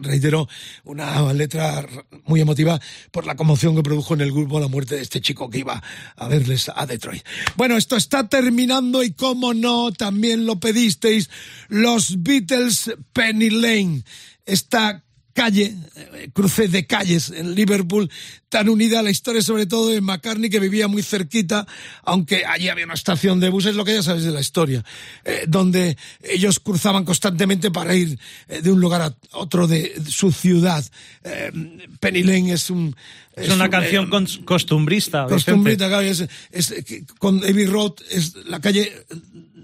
reitero, una letra muy emotiva por la conmoción que produjo en el grupo la muerte de este chico que iba a verles a Detroit. Bueno, esto está terminando y como no, también lo pedisteis, los Beatles Penny Lane. Esta calle, eh, cruce de calles en Liverpool, tan unida a la historia sobre todo de McCartney que vivía muy cerquita, aunque allí había una estación de buses, lo que ya sabes de la historia, eh, donde ellos cruzaban constantemente para ir eh, de un lugar a otro de su ciudad. Eh, Penny Lane es un... Es una un, canción costumbrista. Costumbrista, claro, es, es con Abbey Road es la calle,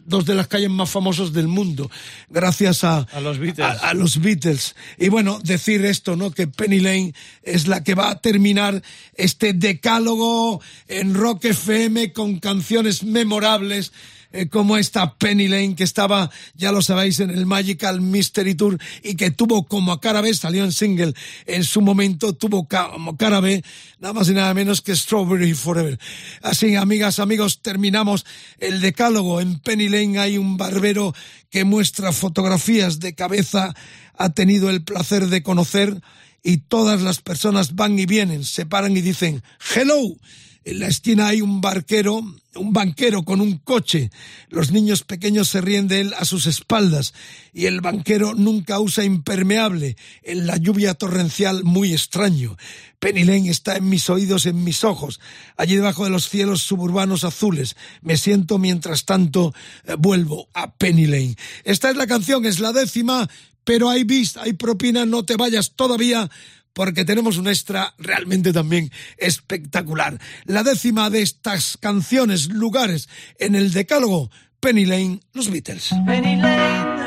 dos de las calles más famosas del mundo, gracias a, A los Beatles. a, a los Beatles. Y bueno, decir esto, ¿no? Que Penny Lane es la que va a terminar este decálogo en Rock FM con canciones memorables eh, como esta Penny Lane que estaba, ya lo sabéis, en el Magical Mystery Tour y que tuvo como a cara B, salió en single en su momento, tuvo como cara B nada más y nada menos que Strawberry Forever. Así, amigas, amigos, terminamos el decálogo. En Penny Lane hay un barbero que muestra fotografías de cabeza, ha tenido el placer de conocer y todas las personas van y vienen, se paran y dicen, hello. En la esquina hay un barquero, un banquero con un coche. Los niños pequeños se ríen de él a sus espaldas y el banquero nunca usa impermeable en la lluvia torrencial muy extraño. Penny Lane está en mis oídos, en mis ojos, allí debajo de los cielos suburbanos azules. Me siento mientras tanto eh, vuelvo a Penny Lane. Esta es la canción, es la décima, pero hay bis, hay propina, no te vayas todavía porque tenemos un extra realmente también espectacular. La décima de estas canciones, lugares en el decálogo, Penny Lane, los Beatles. Penny Lane,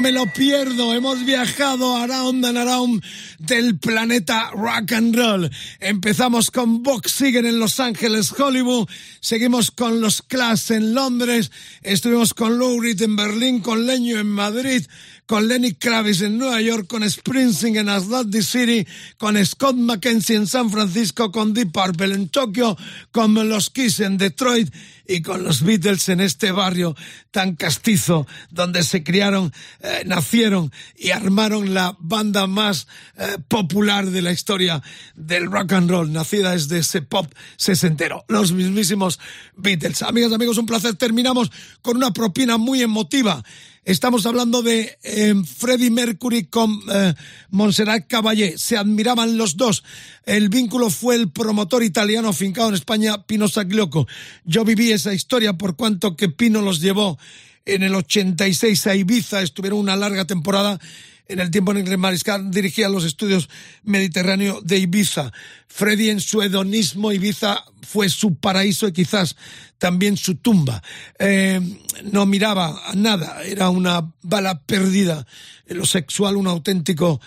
me lo pierdo. Hemos viajado around and around del planeta rock and roll. Empezamos con Box Seger en Los Ángeles, Hollywood. Seguimos con los Clash en Londres. Estuvimos con Reed en Berlín, con Leño en Madrid con Lenny Kravitz en Nueva York, con Springsteen en Atlantic City, con Scott McKenzie en San Francisco, con Deep Purple en Tokio, con los Kiss en Detroit y con los Beatles en este barrio tan castizo donde se criaron, eh, nacieron y armaron la banda más eh, popular de la historia del rock and roll, nacida desde ese pop sesentero, los mismísimos Beatles. Amigas, amigos, un placer. Terminamos con una propina muy emotiva. Estamos hablando de eh, Freddie Mercury con eh, Montserrat Caballé. Se admiraban los dos. El vínculo fue el promotor italiano afincado en España, Pino Saglioco. Yo viví esa historia por cuanto que Pino los llevó en el 86 a Ibiza. Estuvieron una larga temporada en el tiempo en que Mariscal dirigía los estudios Mediterráneo de Ibiza. Freddy en su hedonismo, Ibiza fue su paraíso y quizás también su tumba. Eh, no miraba a nada, era una bala perdida lo sexual, un auténtico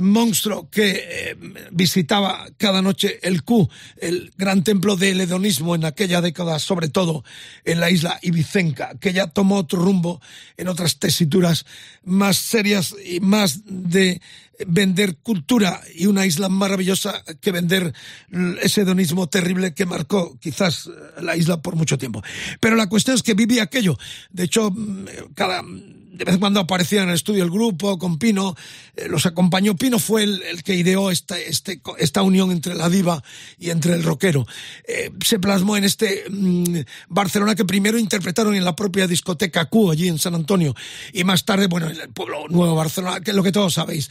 monstruo que eh, visitaba cada noche el Q, el gran templo del hedonismo en aquella década, sobre todo en la isla Ibicenca, que ya tomó otro rumbo en otras tesituras más serias y más de vender cultura y una isla maravillosa que vender ese hedonismo terrible que marcó quizás la isla por mucho tiempo. Pero la cuestión es que viví aquello. De hecho, cada de vez en cuando aparecía en el estudio el grupo con Pino, eh, los acompañó. Pino fue el, el que ideó esta, este, esta unión entre la diva y entre el rockero. Eh, se plasmó en este mm, Barcelona que primero interpretaron en la propia discoteca Q, allí en San Antonio, y más tarde, bueno, en el pueblo nuevo Barcelona, que es lo que todos sabéis,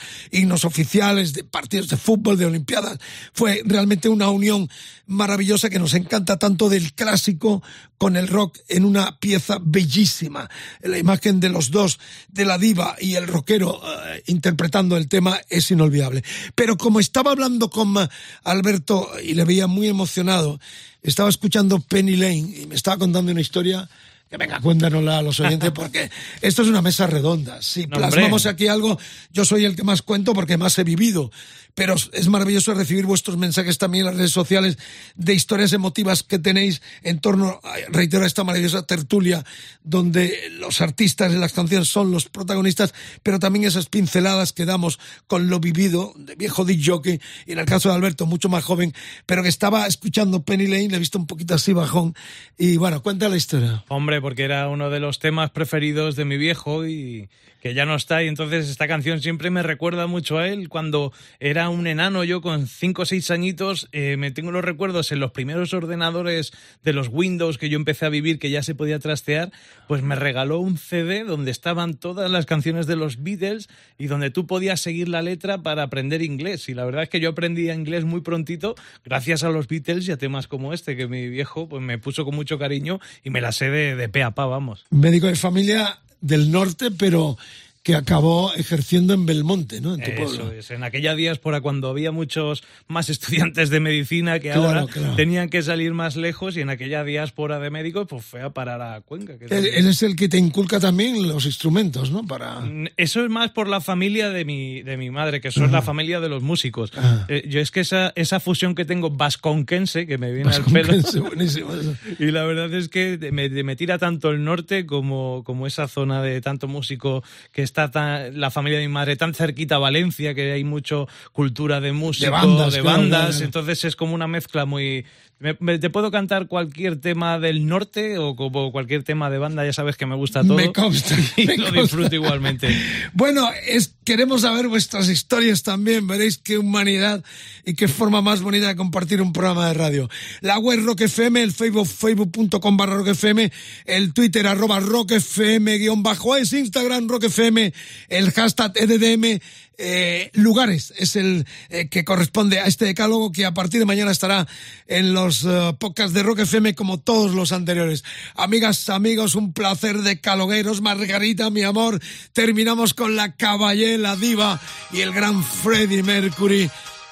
oficiales de partidos de fútbol, de olimpiadas. Fue realmente una unión maravillosa que nos encanta tanto del clásico con el rock en una pieza bellísima. La imagen de los dos de la diva y el rockero uh, interpretando el tema es inolvidable. Pero como estaba hablando con uh, Alberto y le veía muy emocionado, estaba escuchando Penny Lane y me estaba contando una historia que venga, cuéntanosla a los oyentes porque esto es una mesa redonda. Si No, plasmamos hombre. aquí algo, yo soy el que más cuento porque más he vivido. Pero es maravilloso recibir vuestros mensajes también en las redes sociales de historias emotivas que tenéis en torno, reitero, a esta maravillosa tertulia donde los artistas de las canciones son los protagonistas, pero también esas pinceladas que damos con lo vivido de viejo Dick Jockey y en el caso de Alberto, mucho más joven, pero que estaba escuchando Penny Lane, le he visto un poquito así bajón. Y bueno, cuenta la historia. Hombre, porque era uno de los temas preferidos de mi viejo y que ya no está. Y entonces esta canción siempre me recuerda mucho a él. Cuando era un enano, yo con 5 o 6 añitos, eh, me tengo los recuerdos en los primeros ordenadores de los Windows que yo empecé a vivir, que ya se podía trastear, pues me regaló un CD donde estaban todas las canciones de los Beatles y donde tú podías seguir la letra para aprender inglés. Y la verdad es que yo aprendí inglés muy prontito gracias a los Beatles y a temas como este, que mi viejo pues me puso con mucho cariño y me la sé de, de pe a pa, vamos. Médico de familia del norte, pero que acabó ejerciendo en Belmonte, ¿no? En tu Eso pueblo. es, en aquella diáspora cuando había muchos más estudiantes de medicina que Claro, ahora claro. tenían que salir más lejos y en aquella diáspora de médicos pues fue a parar a Cuenca. que Él, donde- él es el que te inculca también los instrumentos, ¿no? Para. Eso es más por la familia de mi, de mi madre, que eso es la familia de los músicos. Ajá. Eh, yo es que esa, esa fusión que tengo vasconquense, que me viene al pelo, buenísimo eso. y la verdad es que me, me tira tanto el norte como, como esa zona de tanto músico que está tan, la familia de mi madre tan cerquita a Valencia, que hay mucho cultura de música, bandas, de bandas, claro. entonces es como una mezcla muy... me- me- te puedo cantar cualquier tema del norte o como cualquier tema de banda, ya sabes que me gusta todo. Me consta, Y me lo consta. disfruto igualmente. Bueno, es, queremos saber vuestras historias también. Veréis qué humanidad y qué forma más bonita de compartir un programa de radio. La web Rock FM, el Facebook, facebook.com barra Rock FM, el Twitter arroba Rock FM guion bajo es, Instagram Rock FM, el hashtag EDDM, eh, lugares es el eh, que corresponde a este decálogo que a partir de mañana estará en los eh, podcasts de Rock FM como todos los anteriores. Amigas, amigos, un placer de calogueros. Margarita, mi amor, terminamos con la Caballé, la diva y el gran Freddie Mercury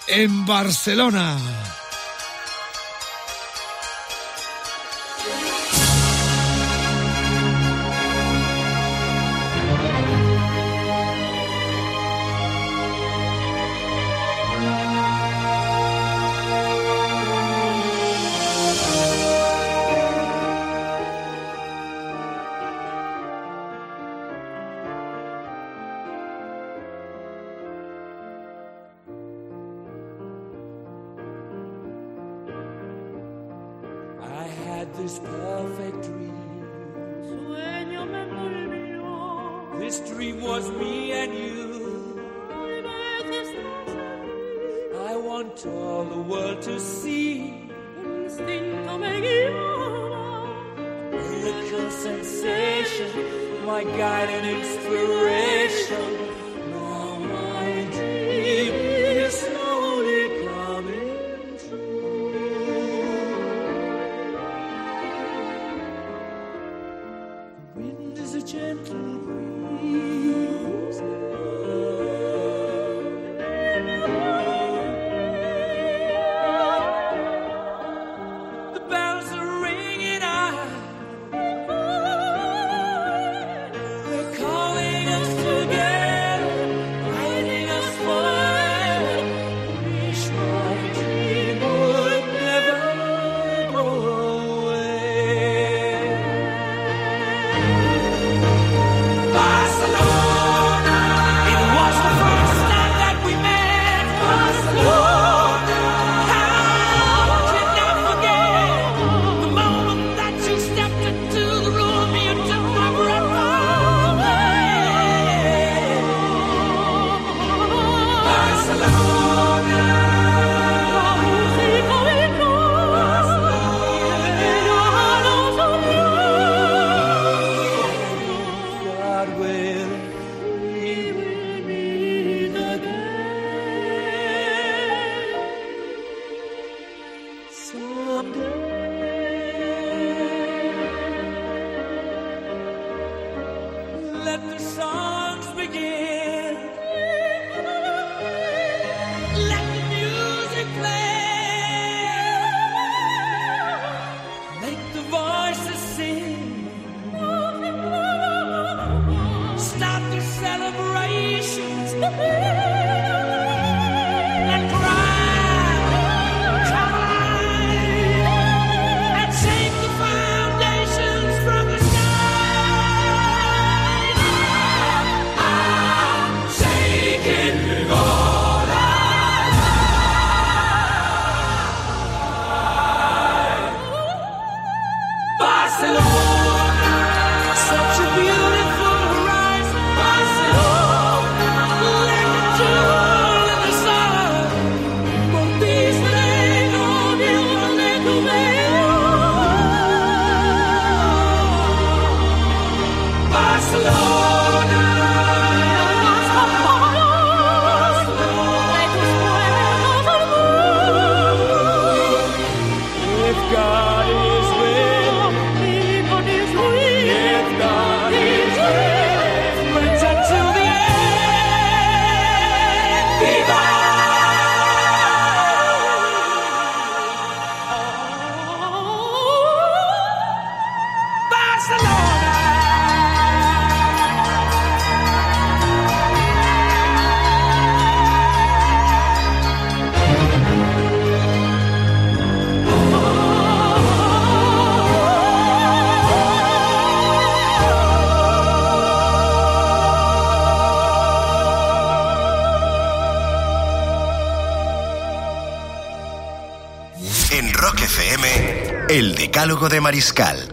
en Barcelona. Decálogo de Mariscal